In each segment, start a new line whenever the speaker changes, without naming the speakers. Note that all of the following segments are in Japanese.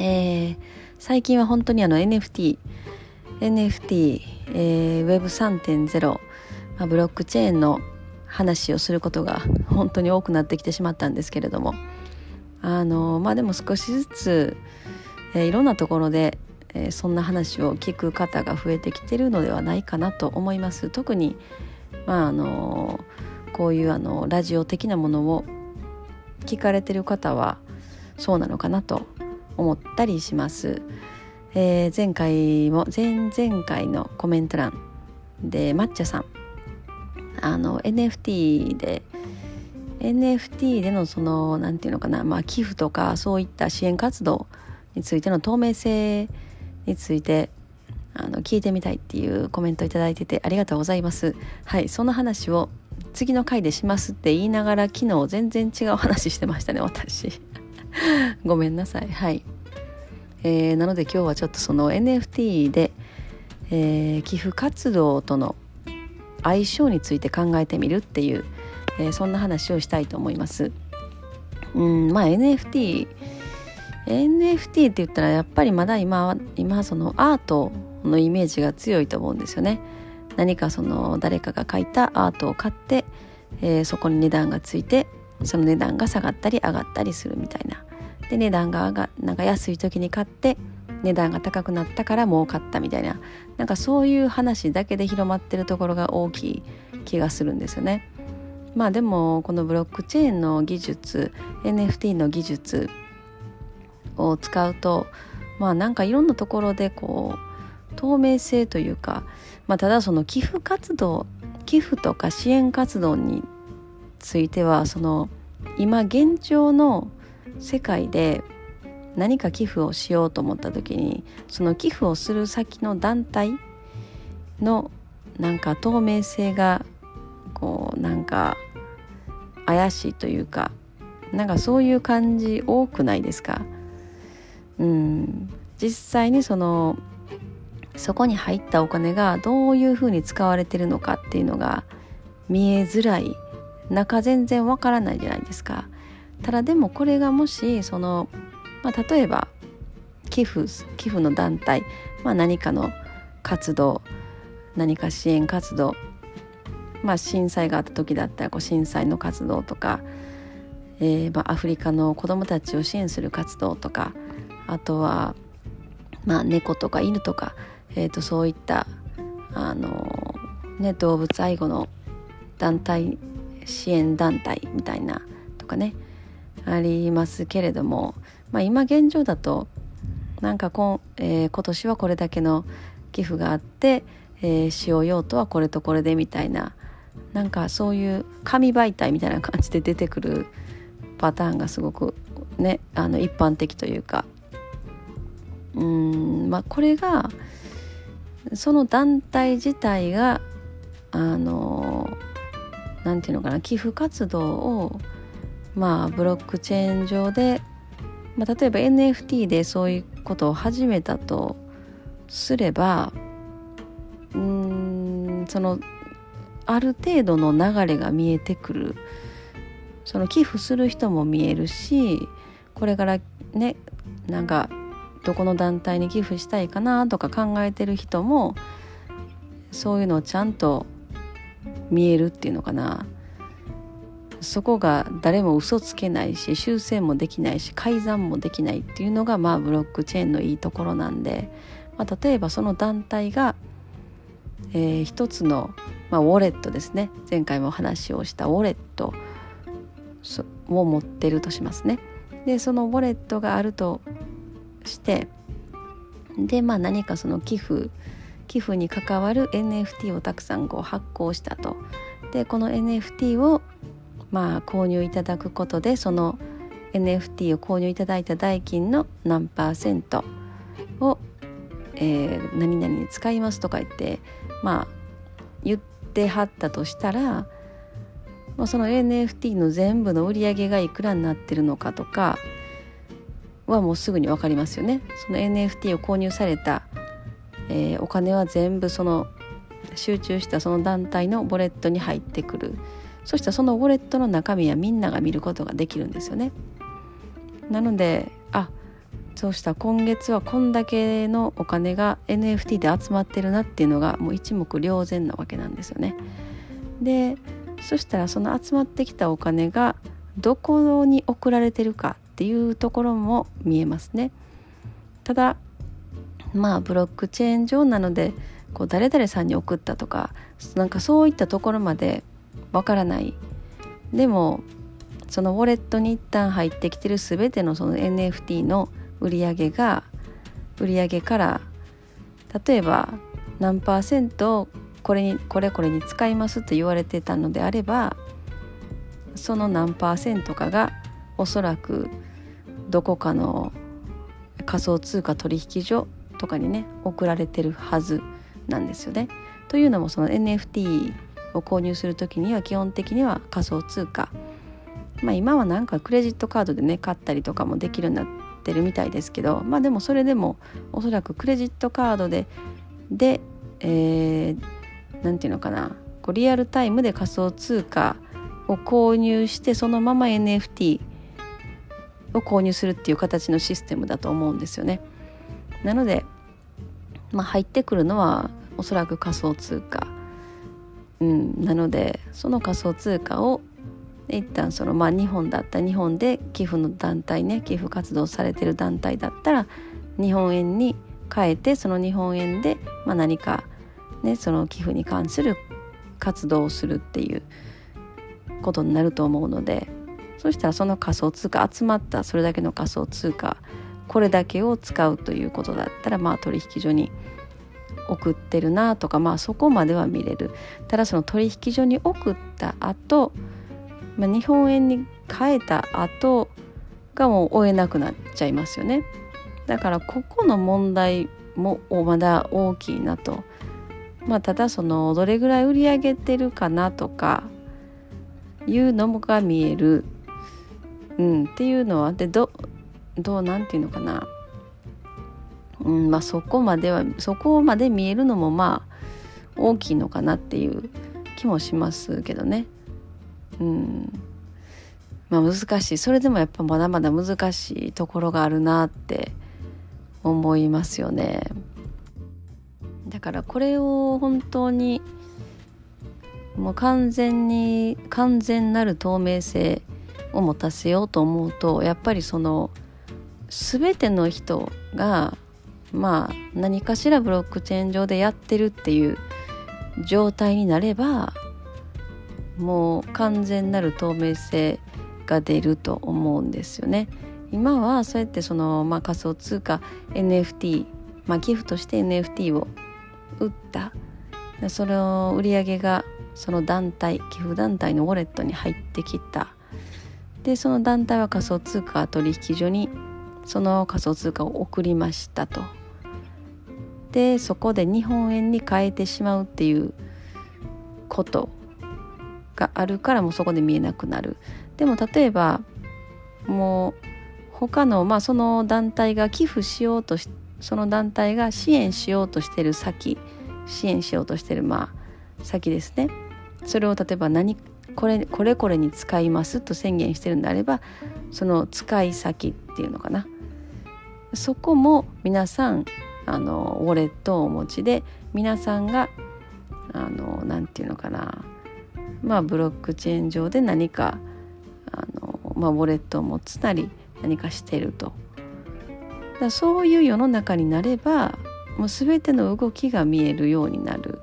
えー、最近は本当にあの NFT NFT、えー、Web3.0、まあ、ブロックチェーンの話をすることが本当に多くなってきてしまったんですけれどもあのまあでも少しずつ、えー、いろんなところで、えー、そんな話を聞く方が増えてきてるのではないかなと思います。特にまああのこういうあのラジオ的なものを聞かれてる方はそうなのかなと思ったりします。えー、前回も前々回のコメント欄で抹茶さん。あの NFT で NFT でのその何て言うのかな、まあ、寄付とかそういった支援活動についての透明性についてあの聞いてみたいっていうコメント頂いててありがとうございます。はいその話を次の回でしますって言いながら昨日全然違う話してましたね私。ごめんなさい。はい、えー、なので今日はちょっとその NFT で、えー、寄付活動との相性について考えてみるっていう、えー、そんな話をしたいと思います。うんまあ NFT NFT って言ったらやっぱりまだ今今そのアートのイメージが強いと思うんですよね。何かその誰かが描いたアートを買って、えー、そこに値段がついてその値段が下がったり上がったりするみたいなで値段が上がなんか安い時に買って値段が高くなったから儲かったみたいななんかそういう話だけで広まってるところが大きい気がするんですよね。まあでもこのブロックチェーンの技術 NFT の技術を使うとまあなんかいろんなところでこう透明性というか、まあ、ただその寄付活動寄付とか支援活動についてはその今現状の世界で何か寄付をしようと思った時にその寄付をする先の団体のなんか透明性がこうなんか怪しいというかなんかそういう感じ多くないですか？うん。実際にそのそこに入ったお金がどういうふうに使われてるのかっていうのが見えづらい中全然わからないじゃないですか。ただでもこれがもしその、まあ、例えば寄付寄付の団体、まあ、何かの活動何か支援活動、まあ、震災があった時だったらこう震災の活動とか、えーまあ、アフリカの子どもたちを支援する活動とかあとは、まあ、猫とか犬とかえーと、そういったあの、ね、動物愛護の団体支援団体みたいなとかねありますけれども、まあ、今現状だとなんかこ、えー、今年はこれだけの寄付があって、えー、使用用途はこれとこれでみたいななんかそういう紙媒体みたいな感じで出てくるパターンがすごくねあの一般的というか。うんまあこれがその団体自体があのなんていうのかな寄付活動をまあブロックチェーン上で、まあ、例えば NFT でそういうことを始めたとすればうんそのある程度の流れが見えてくる。その寄付する人も見えるしこれからねなんかどこの団体に寄付したいかなとか考えてる人もそういうのをちゃんと見えるっていうのかな。そこが誰も嘘つけないし修正もできないし改ざんもできないっていうのがまあブロックチェーンのいいところなんで、まあ、例えばその団体が、えー、一つの、まあ、ウォレットですね。前回も話をしたウォレットを持ってるとしますね。でそのウォレットがあるとしてでまあ何かその寄付寄付に関わる NFT をたくさんこう発行したと。でこの NFT をまあ購入いただくことでその NFT を購入いただいた代金の何パーセントを、えー、何々に使いますとか言ってまあ言ってはったとしたら、まあ、その NFT の全部の売り上げがいくらになってるのかとかはもうすぐに分かりますよね。その NFT を購入された、えー、お金は全部その集中したその団体のウォレットに入ってくるそしたらそのウォレットの中身はみんなが見ることができるんですよね。なのであそうした今月はこんだけのお金が NFT で集まってるなっていうのがもう一目瞭然なわけなんですよね。でそしたらその集まってきたお金がどこに送られてるかっていうところも見えますね。ただまあブロックチェーン上なのでこう誰々さんに送ったとかなんかそういったところまでわからない。でもそのウォレットに一旦入ってきてる全てのその NFT の売り上げが売り上げから例えば何パーセントこれにこれこれに使いますと言われてたのであればその何パーセントかがおそらくどこかの仮想通貨取引所とかにね送られてるはずなんですよね。というのもその NFT を購入する時には基本的には仮想通貨まあ今はなんかクレジットカードでね買ったりとかもできるようになってるみたいですけどまあでもそれでもおそらくクレジットカードででえー、て言うのかなこうリアルタイムで仮想通貨を購入してそのまま NFT を購入するっていう形のシステムだと思うんですよね。なので、まあ、入ってくるのはおそらく仮想通貨、うん、なのでその仮想通貨を一旦そのまあ日本だった日本で寄付の団体ね寄付活動されてる団体だったら日本円に変えてその日本円でまあ何かねその寄付に関する活動をするっていうことになると思うのでそしたらその仮想通貨集まったそれだけの仮想通貨これだけを使うということだったらまあ取引所に送ってるなとかまあそこまでは見れる。ただその取引所に送った後まあ、日本円に変えた後がもう追えなくなっちゃいますよね。だからここの問題もまだ大きいなと。まあただそのどれぐらい売り上げてるかなとかいうのもが見える、うん、っていうのはでどどうなんていうのかな、うんまあ、そこまではそこまで見えるのもまあ大きいのかなっていう気もしますけどね。うん。まあ難しい。それでもやっぱまだまだ難しいところがあるなって思いますよね。だからこれを本当にもう完全に完全なる透明性を持たせようと思うとやっぱりその全ての人がまあ何かしらブロックチェーン上でやってるっていう状態になればもう完全なる透明性が出ると思うんですよね。今はそうやってその、まあ、仮想通貨 NFT、まあ、寄付として NFT を売ったその売り上げがその団体寄付団体のウォレットに入ってきたでその団体は仮想通貨取引所にその仮想通貨を送りましたと。でそこで日本円に変えてしまうっていうことがあるからもうそこで見えなくなる。でも例えばもう他のまあその団体が寄付しようとしその団体が支援しようとしてる先支援しようとしてるまあ先ですね。それを例えば何これこれこれに使いますと宣言してるんであればその使い先っていうのかな。そこも皆さんあのウォレットをお持ちで皆さんがあのなんていうのかな。まあ、ブロックチェーン上で何かあの、まあ、ウォレットを持つなり何かしてると。だそういう世の中になればもう全ての動きが見えるようになる。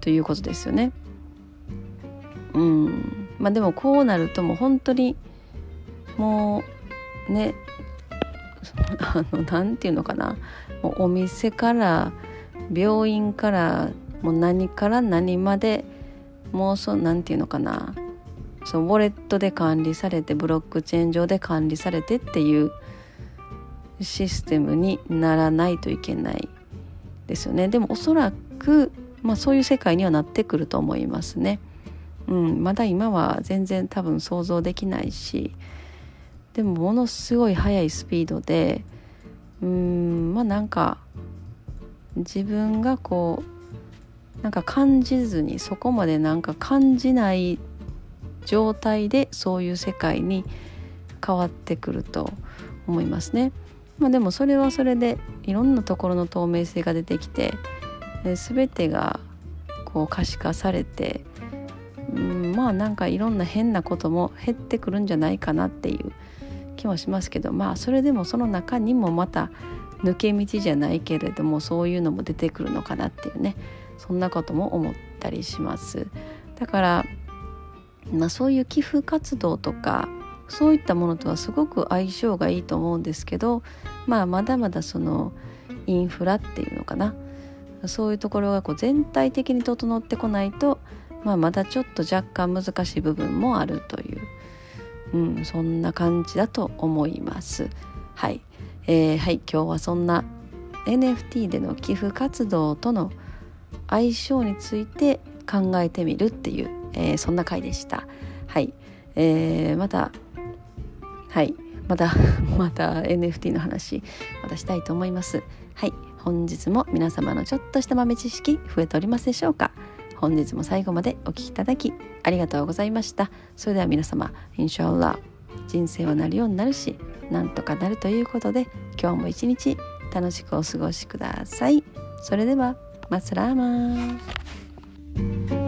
ということですよね。うん。まあでもこうなるともう本当にもうね あのなんていうのかな。もうお店から病院からもう何から何までもうそなんていうのかな。そのウォレットで管理されてブロックチェーン上で管理されてっていうシステムにならないといけない。ですよね。でもおそらく、まあ、そういう世界にはなってくると思いますね。うん、まだ今は全然多分想像できないしでもものすごい速いスピードでうんまあなんか自分がこうなんか感じずにそこまでなんか感じない状態でそういう世界に変わってくると思いますね。まあ、でもそれはそれでいろんなところの透明性が出てきて全てがこう可視化されてうんまあなんかいろんな変なことも減ってくるんじゃないかなっていう気もしますけどまあそれでもその中にもまた抜け道じゃないけれどもそういうのも出てくるのかなっていうねそんなことも思ったりします。だから、まあ、そういう寄付活動とかそういったものとはすごく相性がいいと思うんですけど、まあ、まだまだそのインフラっていうのかな。そういうところがこう全体的に整ってこないと、まあ、まだちょっと若干難しい部分もあるという、ん、そんな感じだと思います。はい、えー、はい今日はそんな NFT での寄付活動との相性について考えてみるっていう、えー、そんな回でした。はい、えー、またはい。また また NFT の話またしたいと思います。はい。本日も皆様のちょっとした豆知識増えておりますでしょうか？本日も最後までお聴きいただきありがとうございました。それでは皆様インシャアラ人生はなるようになるしなんとかなるということで今日も一日楽しくお過ごしください。それではマスラーマー